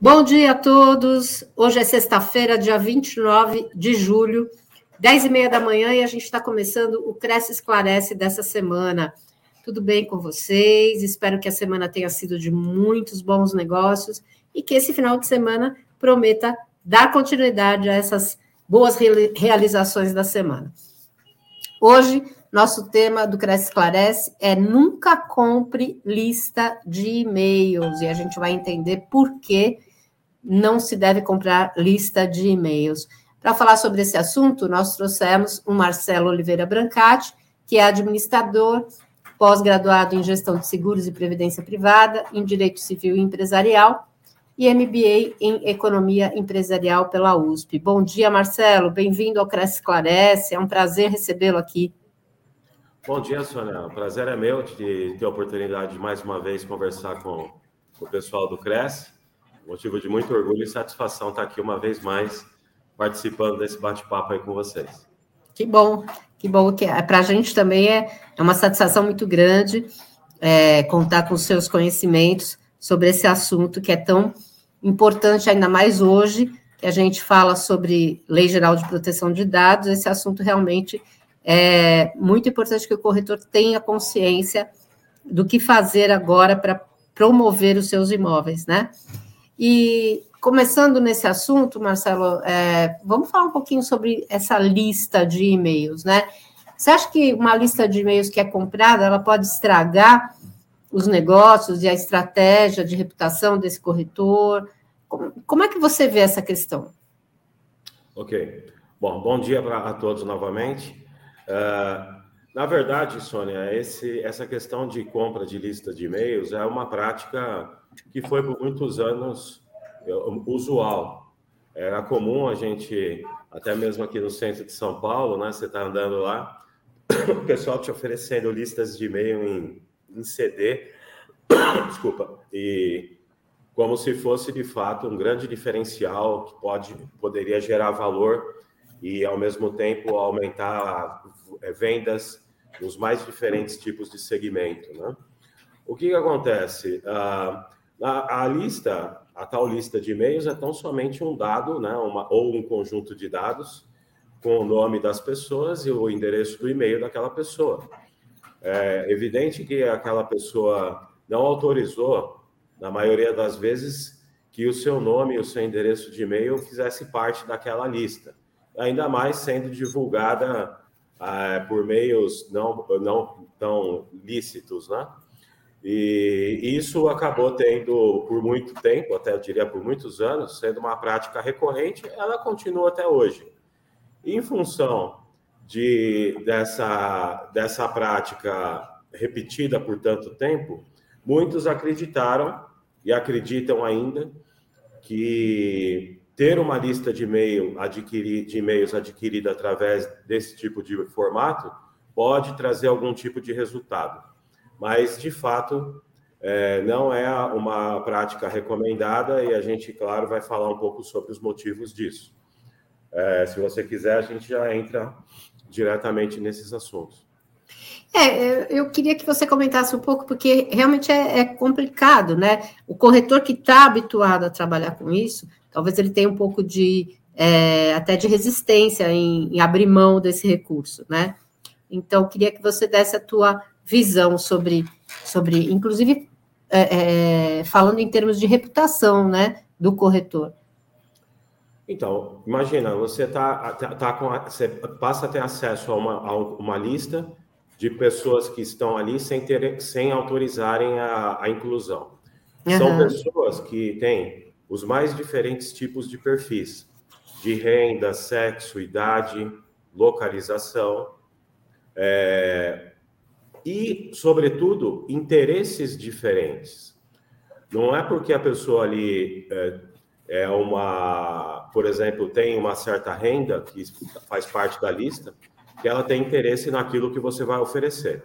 Bom dia a todos. Hoje é sexta-feira, dia 29 de julho, 10 e meia da manhã, e a gente está começando o Cresce Esclarece dessa semana. Tudo bem com vocês? Espero que a semana tenha sido de muitos bons negócios e que esse final de semana prometa dar continuidade a essas boas realizações da semana. Hoje nosso tema do Cresce Esclarece é nunca compre lista de e-mails, e a gente vai entender por que não se deve comprar lista de e-mails. Para falar sobre esse assunto, nós trouxemos o Marcelo Oliveira Brancati, que é administrador, pós-graduado em gestão de seguros e previdência privada, em direito civil e empresarial, e MBA em economia empresarial pela USP. Bom dia, Marcelo, bem-vindo ao Cresce Esclarece, é um prazer recebê-lo aqui. Bom dia, Sônia. O prazer é meu de ter a oportunidade de mais uma vez conversar com o pessoal do Cresce. Motivo de muito orgulho e satisfação estar aqui uma vez mais participando desse bate-papo aí com vocês. Que bom, que bom que é. Para a gente também é, é uma satisfação muito grande é, contar com os seus conhecimentos sobre esse assunto que é tão importante, ainda mais hoje, que a gente fala sobre Lei Geral de Proteção de Dados. Esse assunto realmente é muito importante que o corretor tenha consciência do que fazer agora para promover os seus imóveis, né? E começando nesse assunto, Marcelo, é, vamos falar um pouquinho sobre essa lista de e-mails, né? Você acha que uma lista de e-mails que é comprada, ela pode estragar os negócios e a estratégia de reputação desse corretor? Como, como é que você vê essa questão? Ok. Bom, bom dia pra, a todos novamente. Uh, na verdade, Sônia, esse, essa questão de compra de lista de e-mails é uma prática que foi por muitos anos é, usual. Era comum a gente, até mesmo aqui no centro de São Paulo, né? Você está andando lá, o pessoal te oferecendo listas de e-mail em, em CD, desculpa, e como se fosse de fato um grande diferencial que pode poderia gerar valor e, ao mesmo tempo, aumentar é, vendas nos mais diferentes tipos de segmento. Né? O que, que acontece? Ah, a, a, lista, a tal lista de e-mails é tão somente um dado, né, uma, ou um conjunto de dados com o nome das pessoas e o endereço do e-mail daquela pessoa. É evidente que aquela pessoa não autorizou, na maioria das vezes, que o seu nome e o seu endereço de e-mail fizesse parte daquela lista ainda mais sendo divulgada ah, por meios não, não tão lícitos, né? E isso acabou tendo por muito tempo, até eu diria por muitos anos, sendo uma prática recorrente, ela continua até hoje. Em função de, dessa, dessa prática repetida por tanto tempo, muitos acreditaram e acreditam ainda que ter uma lista de e-mail de e-mails adquirida através desse tipo de formato pode trazer algum tipo de resultado. Mas, de fato, é, não é uma prática recomendada e a gente, claro, vai falar um pouco sobre os motivos disso. É, se você quiser, a gente já entra diretamente nesses assuntos. É, eu queria que você comentasse um pouco, porque realmente é, é complicado, né? O corretor que está habituado a trabalhar com isso, talvez ele tenha um pouco de é, até de resistência em, em, abrir mão desse recurso, né? Então, queria que você desse a tua visão sobre, sobre inclusive, é, é, falando em termos de reputação, né, do corretor. Então, imagina, você tá, tá, tá com a, você passa a ter acesso a uma, a uma lista de pessoas que estão ali sem, ter, sem autorizarem a, a inclusão. Uhum. São pessoas que têm os mais diferentes tipos de perfis, de renda, sexo, idade, localização, é, e, sobretudo, interesses diferentes. Não é porque a pessoa ali é, é uma, por exemplo, tem uma certa renda, que faz parte da lista, que ela tem interesse naquilo que você vai oferecer.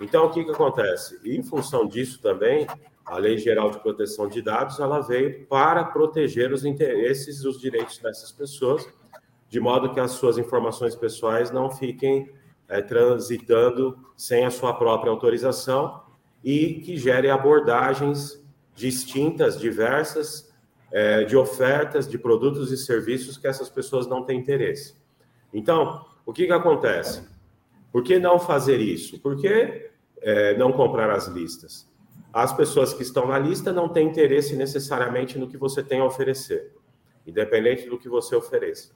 Então, o que, que acontece? Em função disso também, a Lei Geral de Proteção de Dados ela veio para proteger os interesses e os direitos dessas pessoas, de modo que as suas informações pessoais não fiquem é, transitando sem a sua própria autorização e que gere abordagens distintas, diversas, é, de ofertas de produtos e serviços que essas pessoas não têm interesse. Então, o que, que acontece? Por que não fazer isso? Por que é, não comprar as listas? As pessoas que estão na lista não têm interesse necessariamente no que você tem a oferecer, independente do que você ofereça.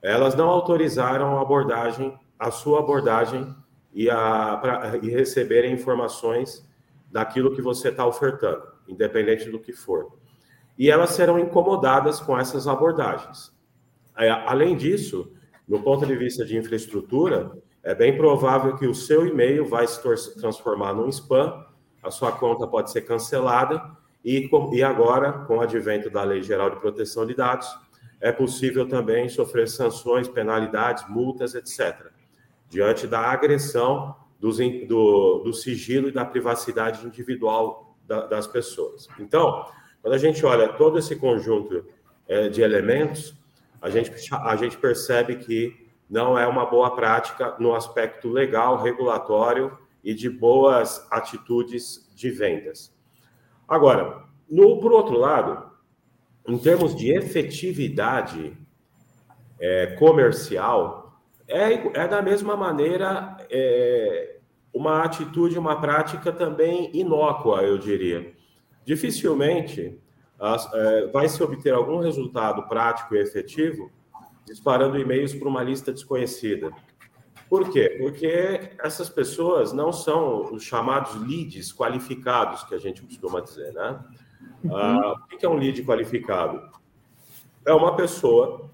Elas não autorizaram a abordagem, a sua abordagem e, a, pra, e receberem informações daquilo que você está ofertando, independente do que for. E elas serão incomodadas com essas abordagens. É, além disso, no ponto de vista de infraestrutura, é bem provável que o seu e-mail vai se transformar num spam, a sua conta pode ser cancelada, e, e agora, com o advento da Lei Geral de Proteção de Dados, é possível também sofrer sanções, penalidades, multas, etc., diante da agressão dos, do, do sigilo e da privacidade individual da, das pessoas. Então, quando a gente olha todo esse conjunto é, de elementos, a gente, a gente percebe que não é uma boa prática no aspecto legal, regulatório e de boas atitudes de vendas. Agora, no, por outro lado, em termos de efetividade é, comercial, é, é da mesma maneira é, uma atitude, uma prática também inócua, eu diria. Dificilmente as, é, vai se obter algum resultado prático e efetivo disparando e-mails para uma lista desconhecida. Por quê? Porque essas pessoas não são os chamados leads qualificados, que a gente costuma dizer, né? Uhum. Ah, o que é um lead qualificado? É uma pessoa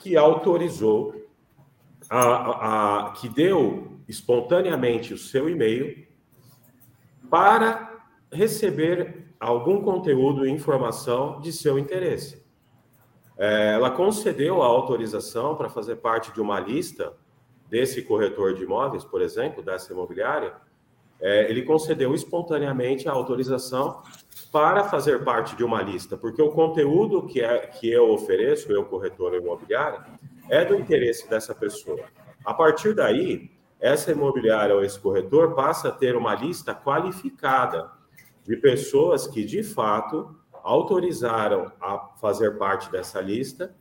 que autorizou, a, a, que deu espontaneamente o seu e-mail para receber algum conteúdo e informação de seu interesse. É, ela concedeu a autorização para fazer parte de uma lista desse corretor de imóveis, por exemplo, dessa imobiliária. É, ele concedeu espontaneamente a autorização para fazer parte de uma lista, porque o conteúdo que, é, que eu ofereço, eu corretor imobiliário, é do interesse dessa pessoa. A partir daí, essa imobiliária ou esse corretor passa a ter uma lista qualificada de pessoas que, de fato, autorizaram a fazer parte dessa lista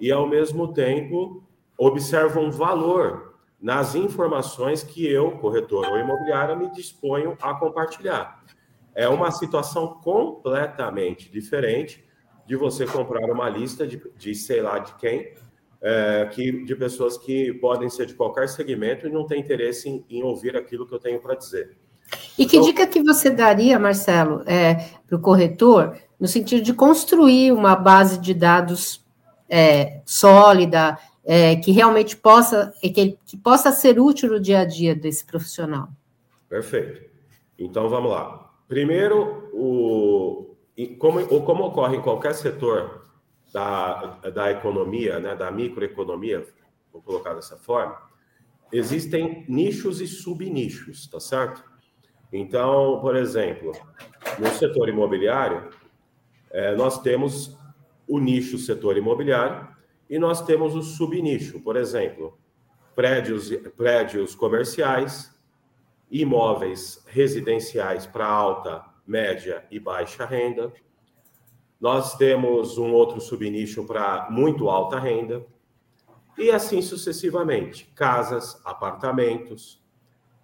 e, ao mesmo tempo, observam valor nas informações que eu, corretor ou imobiliária, me disponho a compartilhar. É uma situação completamente diferente de você comprar uma lista de, de sei lá de quem, é, que, de pessoas que podem ser de qualquer segmento e não têm interesse em, em ouvir aquilo que eu tenho para dizer. E que então, dica que você daria, Marcelo, é, para o corretor, no sentido de construir uma base de dados é, sólida, é, que realmente possa, que, que possa ser útil no dia a dia desse profissional? Perfeito. Então vamos lá. Primeiro, o, como, como ocorre em qualquer setor da, da economia, né, da microeconomia, vou colocar dessa forma, existem nichos e subnichos, tá certo? Então, por exemplo, no setor imobiliário, é, nós temos o nicho setor imobiliário e nós temos o subnicho, por exemplo, prédios, prédios comerciais, imóveis residenciais para alta, média e baixa renda, nós temos um outro subnicho para muito alta renda, e assim sucessivamente. Casas, apartamentos,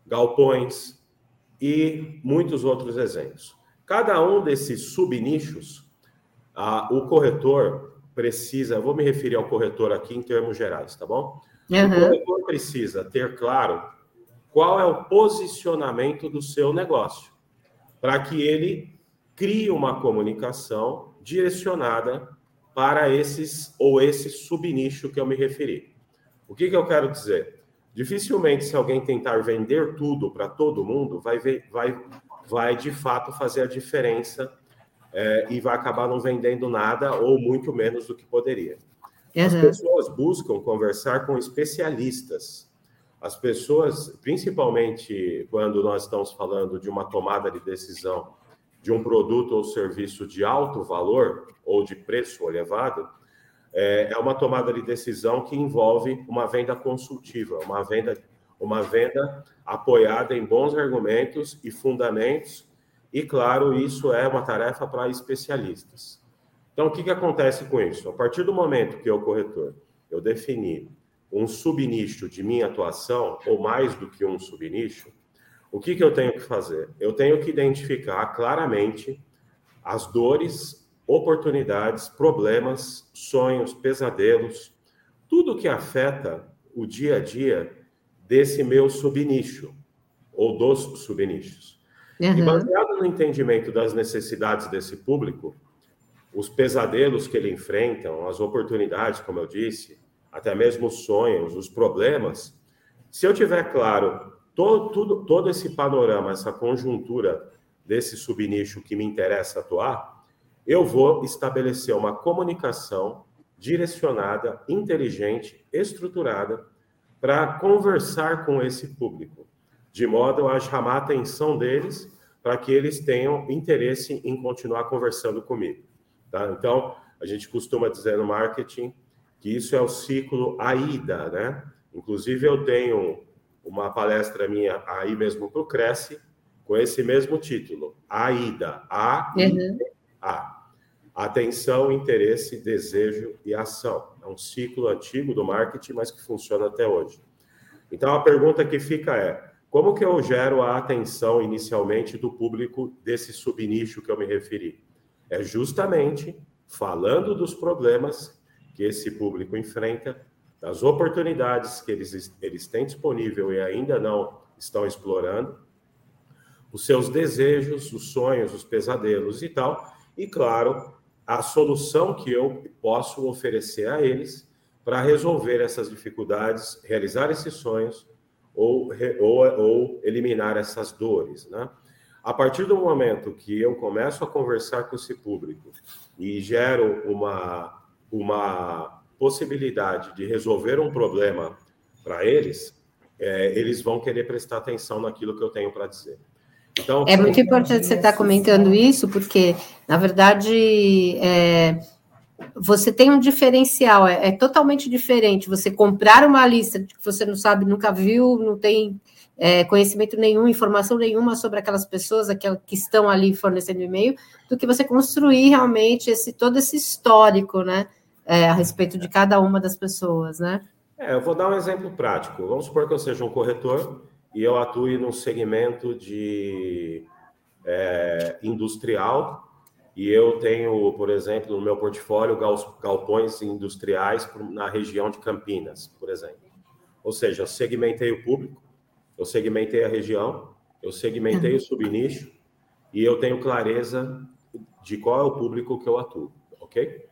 galpões e muitos outros exemplos. Cada um desses subnichos, ah, o corretor precisa, vou me referir ao corretor aqui em termos gerais, tá bom? Uhum. O corretor precisa ter claro qual é o posicionamento do seu negócio, para que ele crie uma comunicação direcionada para esses ou esse subnicho que eu me referi. O que, que eu quero dizer? Dificilmente, se alguém tentar vender tudo para todo mundo, vai, ver, vai, vai de fato fazer a diferença é, e vai acabar não vendendo nada ou muito menos do que poderia. Uhum. As pessoas buscam conversar com especialistas. As pessoas, principalmente quando nós estamos falando de uma tomada de decisão de um produto ou serviço de alto valor ou de preço elevado, é, é uma tomada de decisão que envolve uma venda consultiva, uma venda, uma venda apoiada em bons argumentos e fundamentos, e claro, isso é uma tarefa para especialistas. Então, o que, que acontece com isso? A partir do momento que eu, corretor, eu defini um subnicho de minha atuação, ou mais do que um subnicho, o que, que eu tenho que fazer? Eu tenho que identificar claramente as dores, oportunidades, problemas, sonhos, pesadelos, tudo que afeta o dia a dia desse meu subnicho, ou dos subnichos. Uhum. E baseado no entendimento das necessidades desse público, os pesadelos que ele enfrenta, as oportunidades, como eu disse, até mesmo os sonhos, os problemas, se eu tiver claro todo, tudo, todo esse panorama, essa conjuntura desse subnicho que me interessa atuar, eu vou estabelecer uma comunicação direcionada, inteligente, estruturada para conversar com esse público, de modo a chamar a atenção deles para que eles tenham interesse em continuar conversando comigo. Tá? Então, a gente costuma dizer no marketing que isso é o ciclo AIDA, né? Inclusive, eu tenho uma palestra minha aí mesmo para o Cresce, com esse mesmo título, AIDA, A, uhum. A. Atenção, interesse, desejo e ação. É um ciclo antigo do marketing, mas que funciona até hoje. Então, a pergunta que fica é, como que eu gero a atenção inicialmente do público desse subnicho que eu me referi? É justamente falando dos problemas que esse público enfrenta, das oportunidades que eles, eles têm disponível e ainda não estão explorando, os seus desejos, os sonhos, os pesadelos e tal, e claro, a solução que eu posso oferecer a eles para resolver essas dificuldades, realizar esses sonhos ou, ou, ou eliminar essas dores, né? A partir do momento que eu começo a conversar com esse público e gero uma, uma possibilidade de resolver um problema para eles, é, eles vão querer prestar atenção naquilo que eu tenho para dizer. Então, é muito importante você estar tá comentando isso, porque, na verdade, é, você tem um diferencial, é, é, totalmente diferente você comprar uma lista que você não sabe, nunca viu, não tem é, conhecimento nenhum, informação nenhuma sobre aquelas pessoas aquelas que estão ali fornecendo e-mail, do que você construir realmente esse todo esse histórico, né, é, a respeito de cada uma das pessoas, né? É, eu vou dar um exemplo prático. Vamos supor que eu seja um corretor e eu atue no segmento de é, industrial e eu tenho, por exemplo, no meu portfólio galpões industriais na região de Campinas, por exemplo. Ou seja, eu segmentei o público, eu segmentei a região, eu segmentei o subnicho e eu tenho clareza de qual é o público que eu atuo, ok?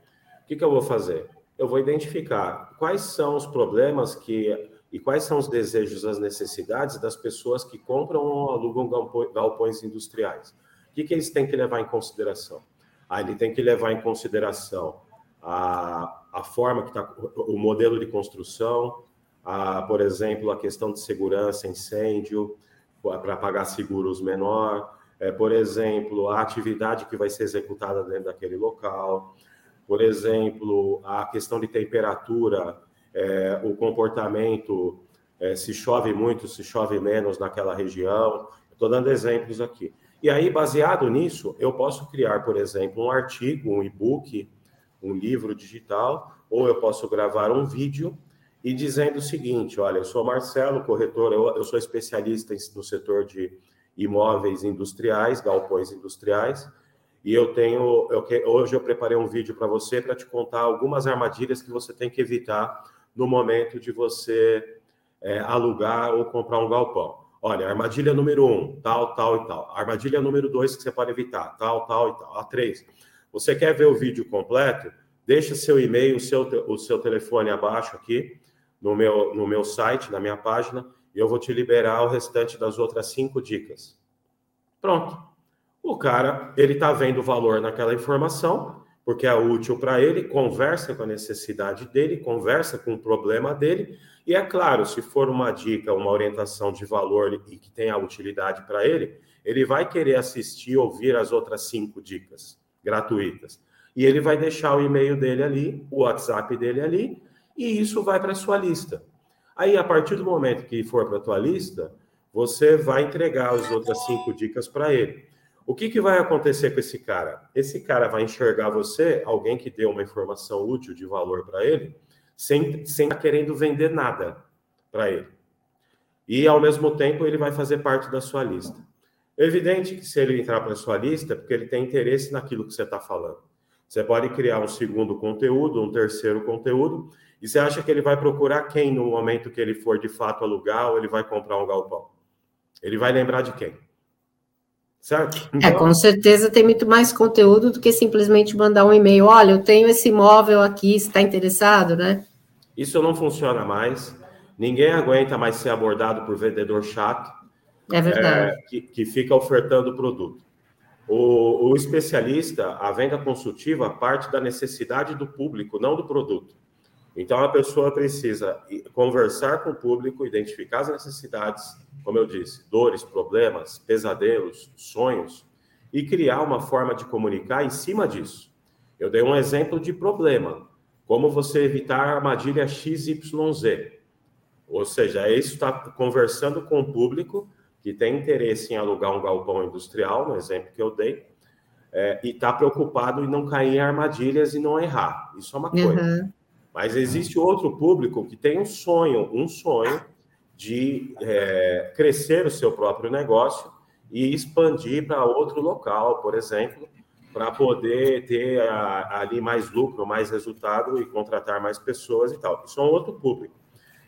Que, que eu vou fazer? Eu vou identificar quais são os problemas que e quais são os desejos, as necessidades das pessoas que compram ou alugam galpões industriais. O que, que eles têm que levar em consideração? Ah, ele tem que levar em consideração a, a forma que está, o modelo de construção, a, por exemplo, a questão de segurança, incêndio, para pagar seguros menor, é, por exemplo, a atividade que vai ser executada dentro daquele local, por exemplo, a questão de temperatura, é, o comportamento, é, se chove muito, se chove menos naquela região. Estou dando exemplos aqui. E aí, baseado nisso, eu posso criar, por exemplo, um artigo, um e-book, um livro digital, ou eu posso gravar um vídeo e dizendo o seguinte: olha, eu sou Marcelo, corretor, eu, eu sou especialista no setor de imóveis industriais, galpões industriais, e eu tenho, eu, hoje eu preparei um vídeo para você para te contar algumas armadilhas que você tem que evitar no momento de você é, alugar ou comprar um galpão. Olha, armadilha número um, tal, tal e tal. Armadilha número dois que você pode evitar, tal, tal e tal. A três. Você quer ver o vídeo completo? Deixa seu e-mail, o seu, o seu telefone abaixo aqui no meu, no meu site, na minha página, e eu vou te liberar o restante das outras cinco dicas. Pronto. O cara, ele está vendo valor naquela informação, porque é útil para ele, conversa com a necessidade dele, conversa com o problema dele, e é claro, se for uma dica, uma orientação de valor e que tenha utilidade para ele, ele vai querer assistir, ouvir as outras cinco dicas gratuitas. E ele vai deixar o e-mail dele ali, o WhatsApp dele ali, e isso vai para a sua lista. Aí, a partir do momento que for para a tua lista, você vai entregar as outras cinco dicas para ele. O que, que vai acontecer com esse cara? Esse cara vai enxergar você, alguém que deu uma informação útil de valor para ele, sem estar tá querendo vender nada para ele. E, ao mesmo tempo, ele vai fazer parte da sua lista. É evidente que se ele entrar para a sua lista, porque ele tem interesse naquilo que você está falando. Você pode criar um segundo conteúdo, um terceiro conteúdo, e você acha que ele vai procurar quem no momento que ele for de fato alugar ou ele vai comprar um galpão? Ele vai lembrar de quem? Certo? É, então, é, com certeza tem muito mais conteúdo do que simplesmente mandar um e-mail. Olha, eu tenho esse imóvel aqui, está interessado, né? Isso não funciona mais. Ninguém aguenta mais ser abordado por vendedor chato. É verdade. É, que, que, fica ofertando o produto. O, o especialista, a venda consultiva, parte da necessidade do público, não do produto. Então, a pessoa precisa conversar com o público, identificar as necessidades, como eu disse, dores, problemas, pesadelos, sonhos, e criar uma forma de comunicar em cima disso. Eu dei um exemplo de problema, como você evitar a armadilha XYZ. Ou seja, é isso está conversando com o público que tem interesse em alugar um galpão industrial, no exemplo que eu dei, é, e está preocupado em não cair em armadilhas e não errar. Isso é uma coisa. Mas existe outro público que tem um sonho, um sonho de é, crescer o seu próprio negócio e expandir para outro local, por exemplo, para poder ter a, ali mais lucro, mais resultado e contratar mais pessoas e tal. Isso é um outro público.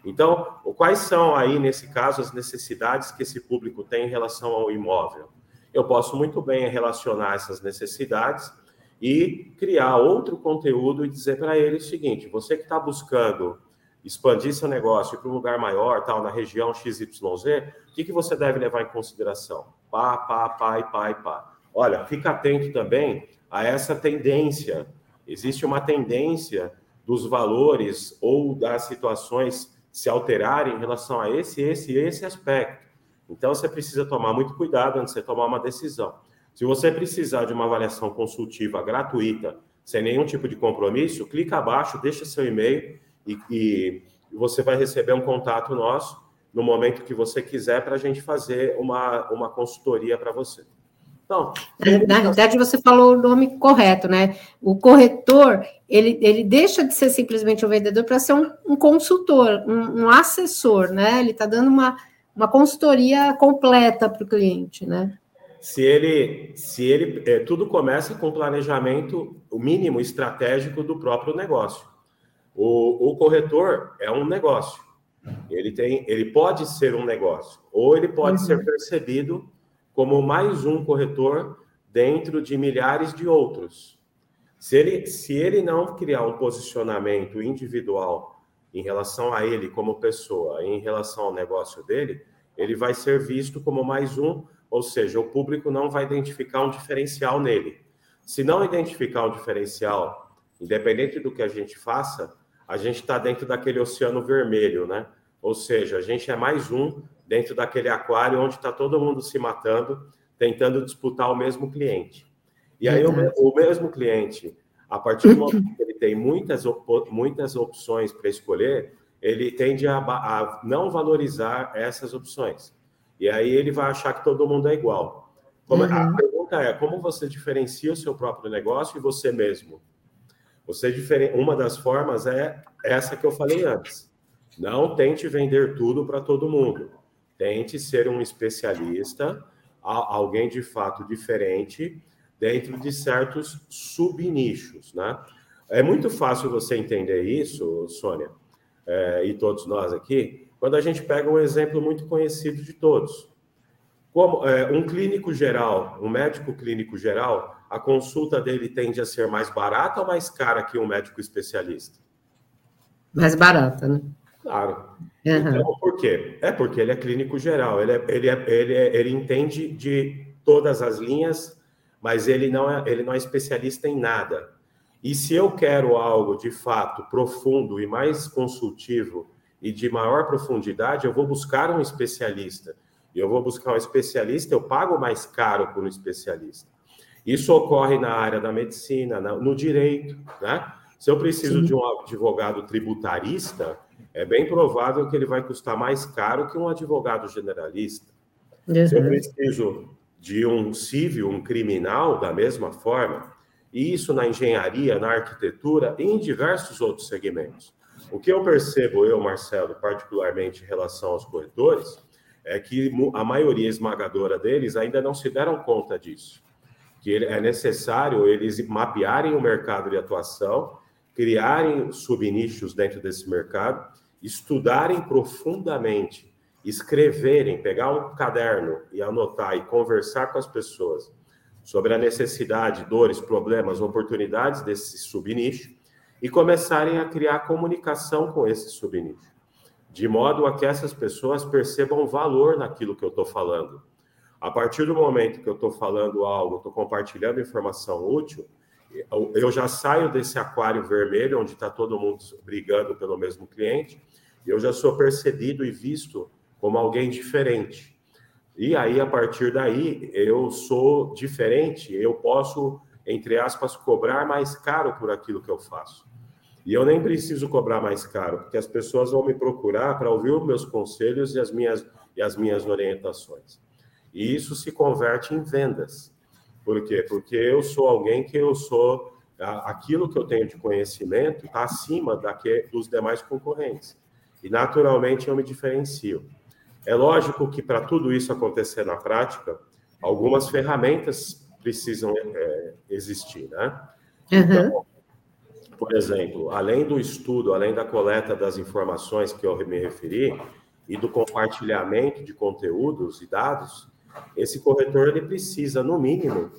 Então, quais são aí, nesse caso, as necessidades que esse público tem em relação ao imóvel? Eu posso muito bem relacionar essas necessidades e criar outro conteúdo e dizer para ele o seguinte: você que está buscando expandir seu negócio para um lugar maior, tal, na região XYZ, o que, que você deve levar em consideração? Pá, pá, pá e pá e pá. Olha, fica atento também a essa tendência. Existe uma tendência dos valores ou das situações se alterarem em relação a esse, esse e esse aspecto. Então, você precisa tomar muito cuidado antes de você tomar uma decisão. Se você precisar de uma avaliação consultiva gratuita, sem nenhum tipo de compromisso, clica abaixo, deixa seu e-mail e, e você vai receber um contato nosso no momento que você quiser para a gente fazer uma, uma consultoria para você. Então, na realidade, você falou o nome correto, né? O corretor, ele, ele deixa de ser simplesmente um vendedor para ser um, um consultor, um, um, assessor, né? Ele está dando uma, uma consultoria completa para o cliente, né? Se ele, se ele, é, tudo começa com planejamento, o mínimo estratégico do próprio negócio. O, o corretor é um negócio. Ele tem, ele pode ser um negócio, ou ele pode uhum. ser percebido como mais um corretor dentro de milhares de outros. Se ele, se ele não criar um posicionamento individual em relação a ele como pessoa, em relação ao negócio dele, ele vai ser visto como mais um ou seja, o público não vai identificar um diferencial nele. Se não identificar um diferencial, independente do que a gente faça, a gente está dentro daquele oceano vermelho, né? Ou seja, a gente é mais um dentro daquele aquário onde está todo mundo se matando, tentando disputar o mesmo cliente. E aí, o, o mesmo cliente, a partir do momento que ele tem muitas, muitas opções para escolher, ele tende a, a não valorizar essas opções. E aí ele vai achar que todo mundo é igual. Como, uhum. A pergunta é: como você diferencia o seu próprio negócio e você mesmo? Você diferen... Uma das formas é essa que eu falei antes. Não tente vender tudo para todo mundo. Tente ser um especialista, alguém de fato diferente, dentro de certos subnichos, né? É muito fácil você entender isso, Sônia, é, e todos nós aqui, quando a gente pega um exemplo muito conhecido de todos. Como é, um clínico geral, um médico clínico geral, a consulta dele tende a ser mais barata ou mais cara que um médico especialista? Mais barata, né? Claro. Uhum. Então, por quê? É porque ele é clínico geral, ele, é, ele, é, ele, é, ele entende de todas as linhas, mas ele não, é, ele não é especialista em nada. E se eu quero algo de fato profundo e mais consultivo e de maior profundidade, eu vou buscar um especialista. Eu vou buscar um especialista, eu pago mais caro por um especialista. Isso ocorre na área da medicina, no direito, né? Se eu preciso Sim. de um advogado tributarista, é bem provável que ele vai custar mais caro que um advogado generalista. Uhum. Se eu preciso de um civil, um criminal, da mesma forma, e isso na engenharia, na arquitetura e em diversos outros segmentos. O que eu percebo, eu, Marcelo, particularmente em relação aos corretores, é que a maioria esmagadora deles ainda não se deram conta disso. Que é necessário eles mapearem o mercado de atuação, criarem subnichos dentro desse mercado, estudarem profundamente escreverem, pegar um caderno e anotar e conversar com as pessoas sobre a necessidade, dores, problemas, oportunidades desse subnicho e começarem a criar comunicação com esse subnicho, de modo a que essas pessoas percebam valor naquilo que eu estou falando. A partir do momento que eu estou falando algo, estou compartilhando informação útil, eu já saio desse aquário vermelho, onde está todo mundo brigando pelo mesmo cliente, eu já sou percebido e visto como alguém diferente. E aí, a partir daí, eu sou diferente, eu posso, entre aspas, cobrar mais caro por aquilo que eu faço. E eu nem preciso cobrar mais caro, porque as pessoas vão me procurar para ouvir os meus conselhos e as minhas, e as minhas orientações. E isso se converte em vendas. Por quê? Porque eu sou alguém que eu sou aquilo que eu tenho de conhecimento está acima daque, dos demais concorrentes. E naturalmente eu me diferencio. É lógico que para tudo isso acontecer na prática, algumas ferramentas precisam é, existir, né? Uhum. Então, por exemplo, além do estudo, além da coleta das informações que eu me referi e do compartilhamento de conteúdos e dados, esse corretor ele precisa, no mínimo,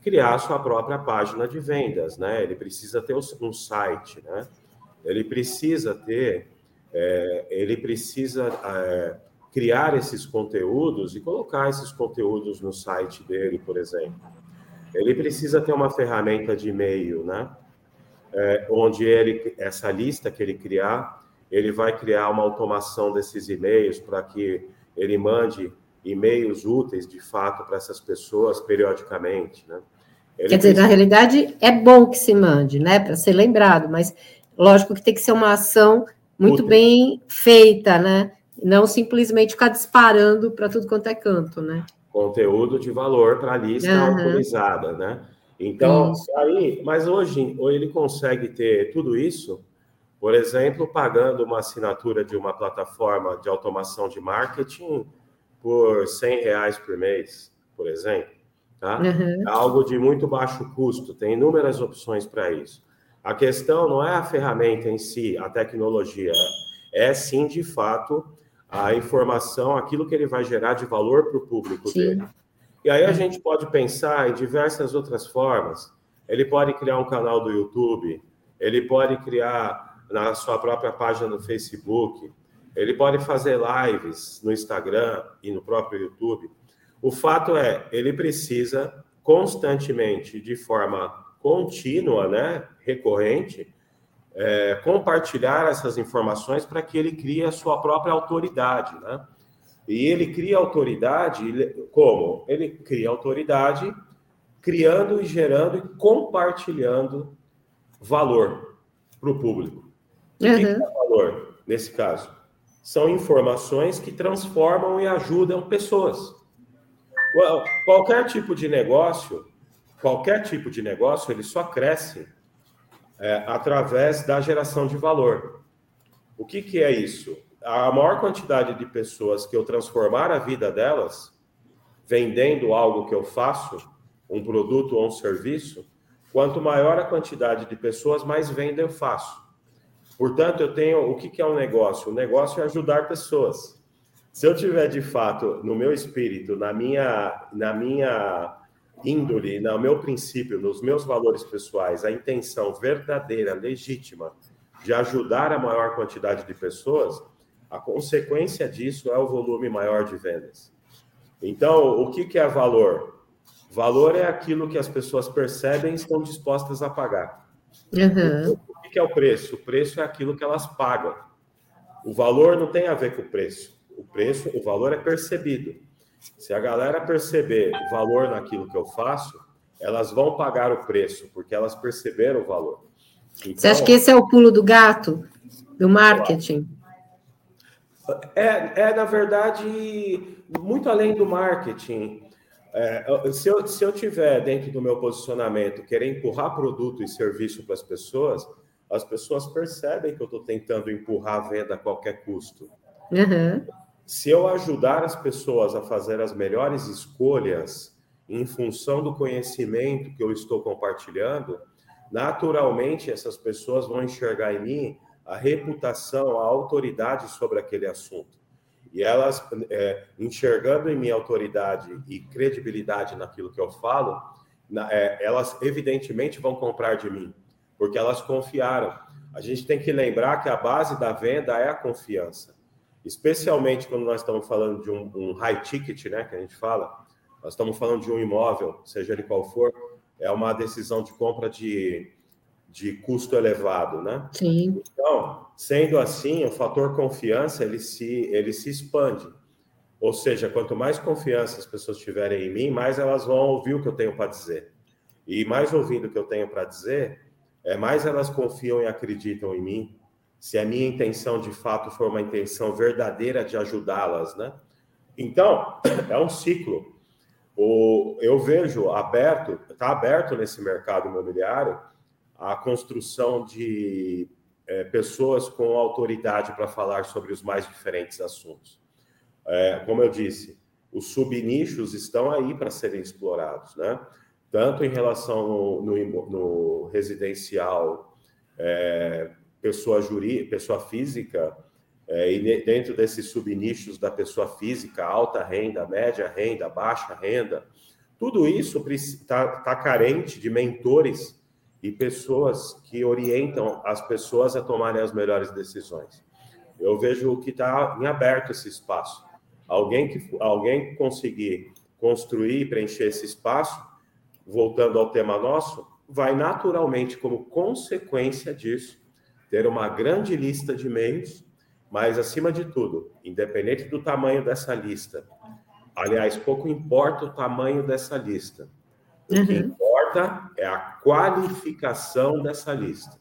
criar sua própria página de vendas, né? Ele precisa ter um site, né? Ele precisa ter, é, ele precisa é, criar esses conteúdos e colocar esses conteúdos no site dele, por exemplo. Ele precisa ter uma ferramenta de e-mail, né? É, onde ele, essa lista que ele criar, ele vai criar uma automação desses e-mails para que ele mande e-mails úteis de fato para essas pessoas periodicamente, né? Ele Quer dizer, precisa... na realidade é bom que se mande, né, para ser lembrado, mas lógico que tem que ser uma ação muito Útil. bem feita, né? não simplesmente ficar disparando para tudo quanto é canto, né? Conteúdo de valor para a lista uhum. autorizada, né? Então, isso. aí, mas hoje ele consegue ter tudo isso, por exemplo, pagando uma assinatura de uma plataforma de automação de marketing por 100 reais por mês, por exemplo. Tá? Uhum. Algo de muito baixo custo, tem inúmeras opções para isso. A questão não é a ferramenta em si, a tecnologia, é sim, de fato, a informação, aquilo que ele vai gerar de valor para o público Sim. dele. E aí a gente pode pensar em diversas outras formas. Ele pode criar um canal do YouTube, ele pode criar na sua própria página no Facebook, ele pode fazer lives no Instagram e no próprio YouTube. O fato é, ele precisa constantemente, de forma contínua, né, recorrente, é, compartilhar essas informações para que ele crie a sua própria autoridade, né? E ele cria autoridade como? Ele cria autoridade criando e gerando e compartilhando valor para o público. Uhum. O que é valor nesse caso? São informações que transformam e ajudam pessoas. Qualquer tipo de negócio, qualquer tipo de negócio, ele só cresce é, através da geração de valor. O que, que é isso? A maior quantidade de pessoas que eu transformar a vida delas, vendendo algo que eu faço, um produto ou um serviço, quanto maior a quantidade de pessoas, mais venda eu faço. Portanto, eu tenho. O que, é um negócio? O negócio é ajudar pessoas. Se eu tiver de fato no meu espírito, na minha, na minha índole, no meu princípio, nos meus valores pessoais, a intenção verdadeira, legítima de ajudar a maior quantidade de pessoas, a consequência disso é o volume maior de vendas. Então, o que, que é valor? Valor é aquilo que as pessoas percebem e estão dispostas a pagar. Uhum. O que, que é o preço? O preço é aquilo que elas pagam. O valor não tem a ver com o preço. O preço, o valor é percebido. Se a galera perceber valor naquilo que eu faço, elas vão pagar o preço, porque elas perceberam o valor. Então, Você acha que esse é o pulo do gato do marketing? É, é na verdade, muito além do marketing. É, se, eu, se eu tiver dentro do meu posicionamento querer empurrar produto e serviço para as pessoas, as pessoas percebem que eu estou tentando empurrar a venda a qualquer custo. Uhum. Se eu ajudar as pessoas a fazer as melhores escolhas em função do conhecimento que eu estou compartilhando, naturalmente essas pessoas vão enxergar em mim a reputação, a autoridade sobre aquele assunto. E elas, é, enxergando em mim autoridade e credibilidade naquilo que eu falo, na, é, elas evidentemente vão comprar de mim, porque elas confiaram. A gente tem que lembrar que a base da venda é a confiança, especialmente quando nós estamos falando de um, um high ticket, né, que a gente fala, nós estamos falando de um imóvel, seja ele qual for, é uma decisão de compra de, de custo elevado, né? Sim. Então, sendo assim, o fator confiança ele se, ele se expande. Ou seja, quanto mais confiança as pessoas tiverem em mim, mais elas vão ouvir o que eu tenho para dizer. E mais ouvindo o que eu tenho para dizer, é mais elas confiam e acreditam em mim. Se a minha intenção de fato for uma intenção verdadeira de ajudá-las, né? Então, é um ciclo. O, eu vejo aberto, está aberto nesse mercado imobiliário a construção de é, pessoas com autoridade para falar sobre os mais diferentes assuntos. É, como eu disse, os subnichos estão aí para serem explorados, né? Tanto em relação no, no, no residencial, é, pessoa jurídica, pessoa física, é, e dentro desses subnichos da pessoa física, alta renda, média renda, baixa renda, tudo isso está tá carente de mentores e pessoas que orientam as pessoas a tomarem as melhores decisões. Eu vejo que está em aberto esse espaço. Alguém que alguém conseguir construir e preencher esse espaço, voltando ao tema nosso, vai naturalmente, como consequência disso, ter uma grande lista de meios mas, acima de tudo, independente do tamanho dessa lista, aliás, pouco importa o tamanho dessa lista. O uhum. Importa é a qualificação dessa lista.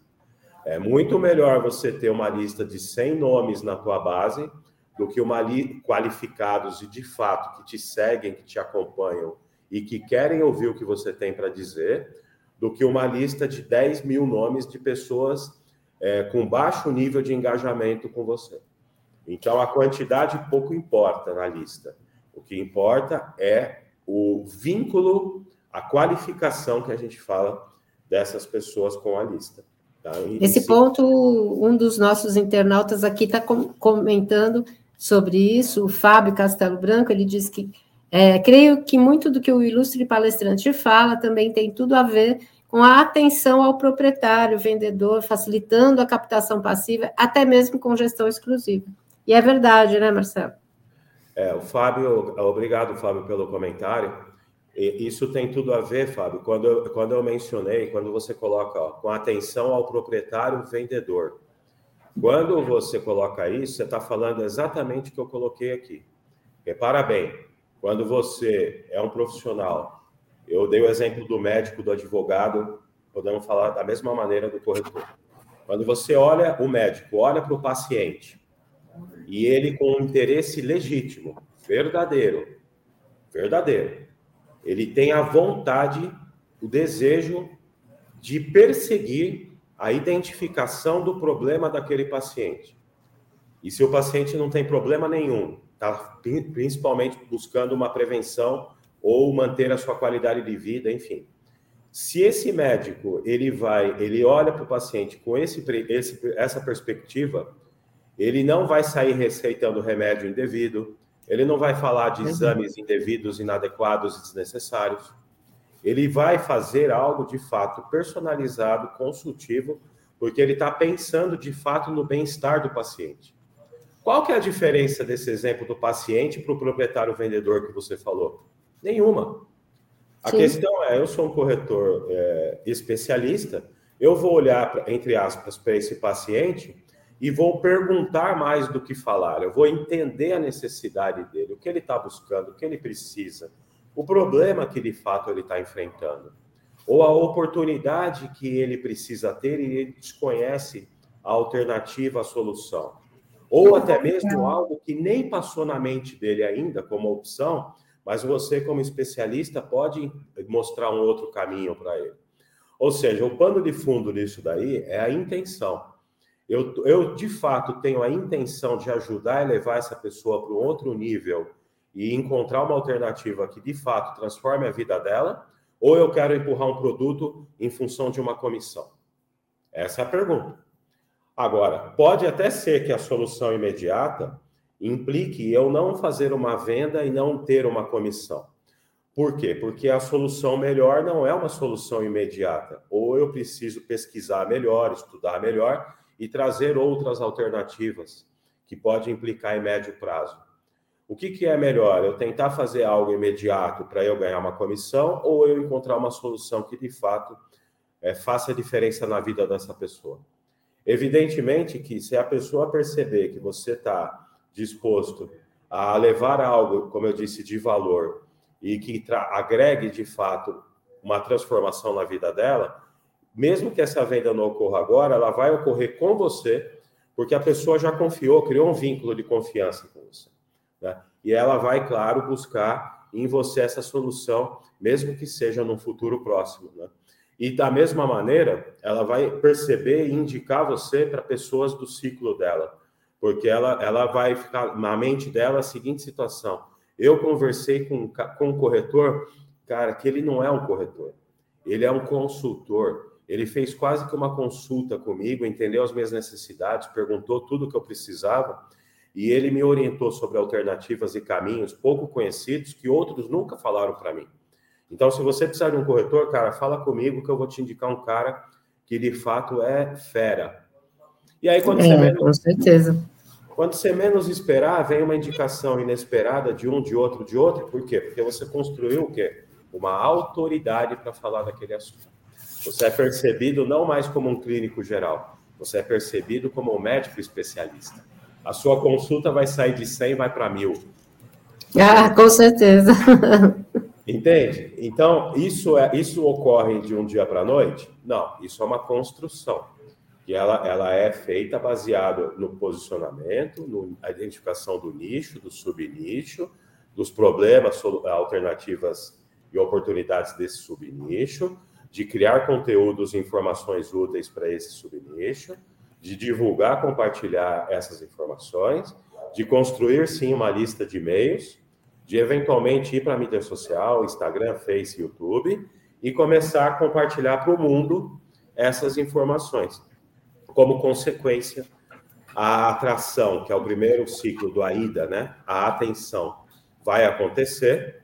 É muito melhor você ter uma lista de 100 nomes na tua base do que uma li qualificados e de fato que te seguem, que te acompanham e que querem ouvir o que você tem para dizer, do que uma lista de 10 mil nomes de pessoas é, com baixo nível de engajamento com você. Então, a quantidade pouco importa na lista. O que importa é o vínculo, a qualificação que a gente fala dessas pessoas com a lista. Tá? Esse ponto, um dos nossos internautas aqui está comentando sobre isso, o Fábio Castelo Branco, ele diz que é, creio que muito do que o ilustre palestrante fala também tem tudo a ver com a atenção ao proprietário, vendedor, facilitando a captação passiva, até mesmo com gestão exclusiva. E é verdade, né, Marcelo? É, o Fábio, obrigado, Fábio, pelo comentário. Isso tem tudo a ver, Fábio, quando eu, quando eu mencionei, quando você coloca ó, com atenção ao proprietário vendedor. Quando você coloca isso, você está falando exatamente o que eu coloquei aqui. Repara bem, quando você é um profissional eu dei o exemplo do médico, do advogado, podemos falar da mesma maneira do corretor. Quando você olha o médico, olha para o paciente, e ele com um interesse legítimo, verdadeiro, verdadeiro, ele tem a vontade, o desejo de perseguir a identificação do problema daquele paciente. E se o paciente não tem problema nenhum, está principalmente buscando uma prevenção ou manter a sua qualidade de vida, enfim. Se esse médico ele vai, ele olha para o paciente com esse, esse, essa perspectiva, ele não vai sair receitando remédio indevido, ele não vai falar de exames indevidos, inadequados e desnecessários. Ele vai fazer algo de fato personalizado, consultivo, porque ele está pensando de fato no bem-estar do paciente. Qual que é a diferença desse exemplo do paciente para o proprietário vendedor que você falou? Nenhuma. A Sim. questão é, eu sou um corretor é, especialista, eu vou olhar, pra, entre aspas, para esse paciente e vou perguntar mais do que falar. Eu vou entender a necessidade dele, o que ele está buscando, o que ele precisa, o problema que de fato ele está enfrentando, ou a oportunidade que ele precisa ter e ele desconhece a alternativa, a solução, ou até mesmo algo que nem passou na mente dele ainda como opção, mas você, como especialista, pode mostrar um outro caminho para ele. Ou seja, o pano de fundo disso daí é a intenção. Eu, eu, de fato, tenho a intenção de ajudar e levar essa pessoa para um outro nível e encontrar uma alternativa que, de fato, transforme a vida dela, ou eu quero empurrar um produto em função de uma comissão? Essa é a pergunta. Agora, pode até ser que a solução imediata implique eu não fazer uma venda e não ter uma comissão. Por quê? Porque a solução melhor não é uma solução imediata. Ou eu preciso pesquisar melhor, estudar melhor e trazer outras alternativas que pode implicar em médio prazo. O que, que é melhor? Eu tentar fazer algo imediato para eu ganhar uma comissão ou eu encontrar uma solução que de fato é, faça diferença na vida dessa pessoa? Evidentemente que se a pessoa perceber que você está disposto a levar algo, como eu disse, de valor e que agregue de fato uma transformação na vida dela, mesmo que essa venda não ocorra agora, ela vai ocorrer com você, porque a pessoa já confiou, criou um vínculo de confiança com você. Né? E ela vai, claro, buscar em você essa solução, mesmo que seja num futuro próximo. Né? E da mesma maneira, ela vai perceber e indicar você para pessoas do ciclo dela, porque ela, ela vai ficar na mente dela a seguinte situação: eu conversei com, com um corretor, cara, que ele não é um corretor, ele é um consultor. Ele fez quase que uma consulta comigo, entendeu as minhas necessidades, perguntou tudo o que eu precisava e ele me orientou sobre alternativas e caminhos pouco conhecidos que outros nunca falaram para mim. Então, se você precisar de um corretor, cara, fala comigo que eu vou te indicar um cara que de fato é fera. E aí, quando é, você menos, com certeza. Quando você menos esperar, vem uma indicação inesperada de um, de outro, de outro. Por quê? Porque você construiu o quê? Uma autoridade para falar daquele assunto. Você é percebido não mais como um clínico geral, você é percebido como um médico especialista. A sua consulta vai sair de 100 vai para mil. Ah, com certeza. Entende? Então, isso, é, isso ocorre de um dia para a noite? Não, isso é uma construção. E ela, ela é feita baseada no posicionamento, na identificação do nicho, do subnicho, dos problemas, alternativas e oportunidades desse subnicho, de criar conteúdos e informações úteis para esse subnicho, de divulgar, compartilhar essas informações, de construir sim uma lista de e-mails de eventualmente ir para a mídia social, Instagram, Face, YouTube, e começar a compartilhar para o mundo essas informações. Como consequência, a atração, que é o primeiro ciclo do AIDA, né? A atenção vai acontecer,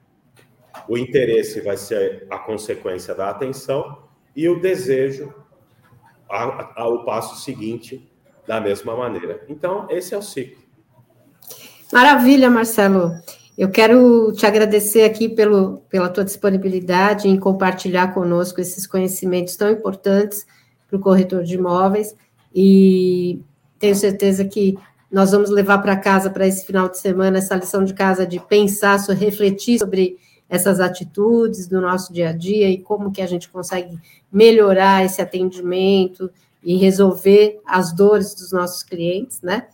o interesse vai ser a consequência da atenção e o desejo ao passo seguinte da mesma maneira. Então, esse é o ciclo. Maravilha, Marcelo. Eu quero te agradecer aqui pelo, pela tua disponibilidade em compartilhar conosco esses conhecimentos tão importantes para o corretor de imóveis e tenho certeza que nós vamos levar para casa para esse final de semana essa lição de casa de pensar, refletir sobre essas atitudes do nosso dia a dia e como que a gente consegue melhorar esse atendimento e resolver as dores dos nossos clientes, né?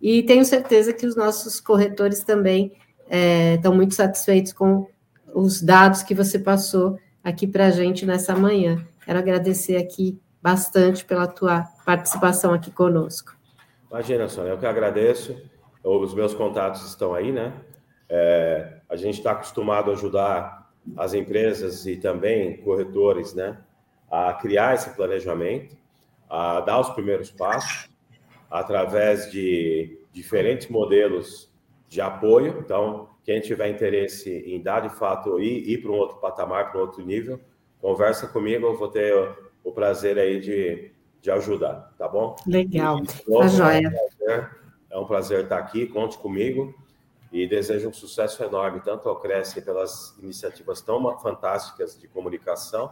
E tenho certeza que os nossos corretores também é, estão muito satisfeitos com os dados que você passou aqui para a gente nessa manhã. Quero agradecer aqui bastante pela tua participação aqui conosco. Imagina, Sônia, eu que agradeço. Os meus contatos estão aí, né? É, a gente está acostumado a ajudar as empresas e também corretores, né, a criar esse planejamento, a dar os primeiros passos através de diferentes modelos de apoio. Então, quem tiver interesse em dar de fato ir, ir para um outro patamar, para um outro nível, conversa comigo, eu vou ter o, o prazer aí de, de ajudar, tá bom? Legal, e, tá joia. É um, prazer, é um prazer estar aqui, conte comigo e desejo um sucesso enorme, tanto ao Cresce pelas iniciativas tão fantásticas de comunicação,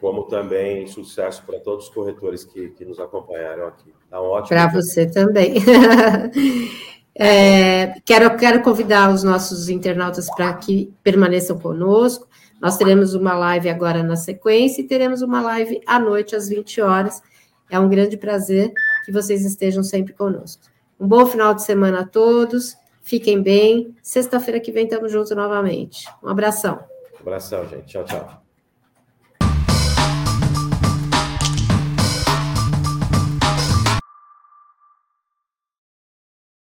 como também sucesso para todos os corretores que, que nos acompanharam aqui. Tá um ótimo. Para você também. É, quero, quero convidar os nossos internautas para que permaneçam conosco. Nós teremos uma live agora na sequência e teremos uma live à noite, às 20 horas. É um grande prazer que vocês estejam sempre conosco. Um bom final de semana a todos. Fiquem bem. Sexta-feira que vem estamos juntos novamente. Um abração. Um abração, gente. Tchau, tchau.